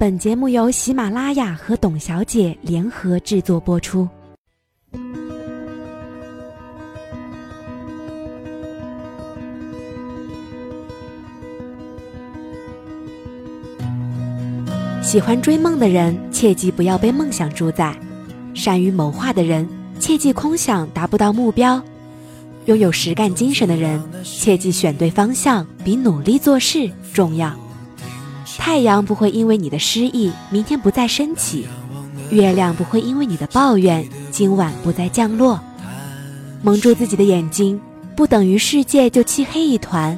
本节目由喜马拉雅和董小姐联合制作播出。喜欢追梦的人，切记不要被梦想主宰；善于谋划的人，切记空想达不到目标；拥有实干精神的人，切记选对方向比努力做事重要。太阳不会因为你的失意明天不再升起，月亮不会因为你的抱怨今晚不再降落。蒙住自己的眼睛，不等于世界就漆黑一团；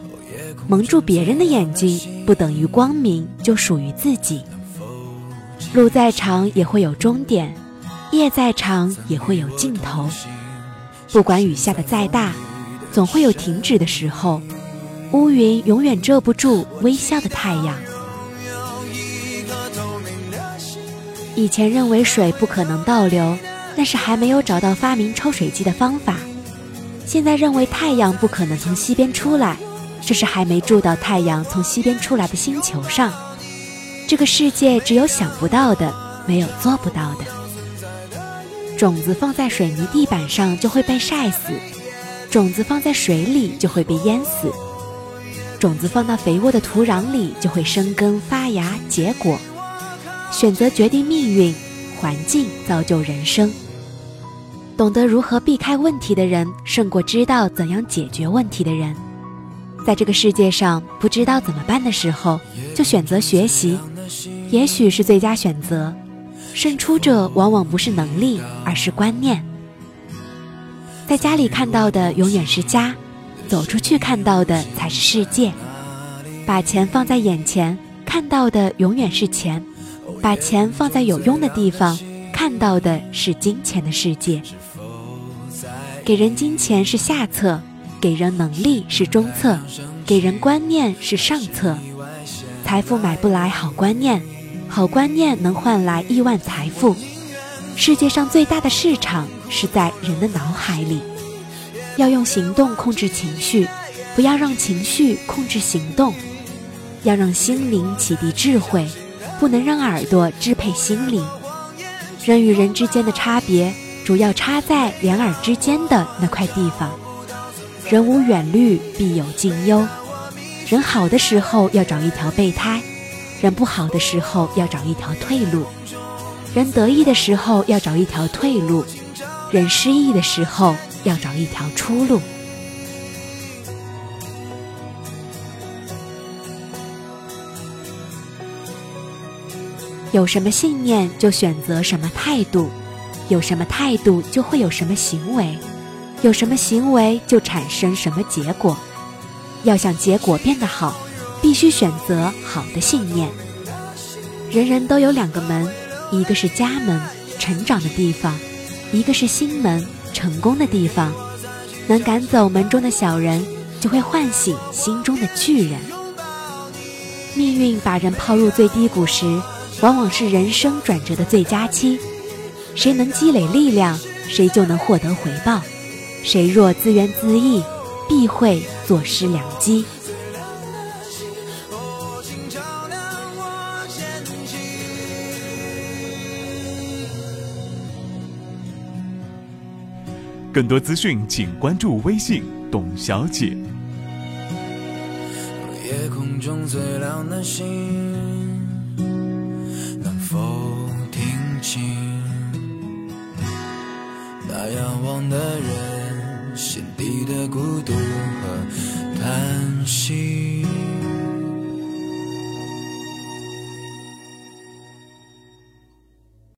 蒙住别人的眼睛，不等于光明就属于自己。路再长也会有终点，夜再长也会有尽头。不管雨下的再大，总会有停止的时候。乌云永远遮不住微笑的太阳。以前认为水不可能倒流，那是还没有找到发明抽水机的方法；现在认为太阳不可能从西边出来，这是还没住到太阳从西边出来的星球上。这个世界只有想不到的，没有做不到的。种子放在水泥地板上就会被晒死，种子放在水里就会被淹死，种子放到肥沃的土壤里就会生根发芽结果。选择决定命运，环境造就人生。懂得如何避开问题的人，胜过知道怎样解决问题的人。在这个世界上，不知道怎么办的时候，就选择学习，也许是最佳选择。胜出者往往不是能力，而是观念。在家里看到的永远是家，走出去看到的才是世界。把钱放在眼前，看到的永远是钱。把钱放在有用的地方，看到的是金钱的世界。给人金钱是下策，给人能力是中策，给人观念是上策。财富买不来好观念，好观念能换来亿万财富。世界上最大的市场是在人的脑海里。要用行动控制情绪，不要让情绪控制行动。要让心灵启迪智慧。不能让耳朵支配心灵。人与人之间的差别，主要差在两耳之间的那块地方。人无远虑，必有近忧。人好的时候要找一条备胎，人不好的时候要找一条退路。人得意的时候要找一条退路，人失意的时候要找一条出路。有什么信念就选择什么态度，有什么态度就会有什么行为，有什么行为就产生什么结果。要想结果变得好，必须选择好的信念。人人都有两个门，一个是家门，成长的地方；一个是心门，成功的地方。能赶走门中的小人，就会唤醒心中的巨人。命运把人抛入最低谷时。往往是人生转折的最佳期，谁能积累力量，谁就能获得回报；谁若自怨自艾，必会坐失良机。更多资讯，请关注微信“董小姐”。夜空中最亮的星。的人心底的孤独。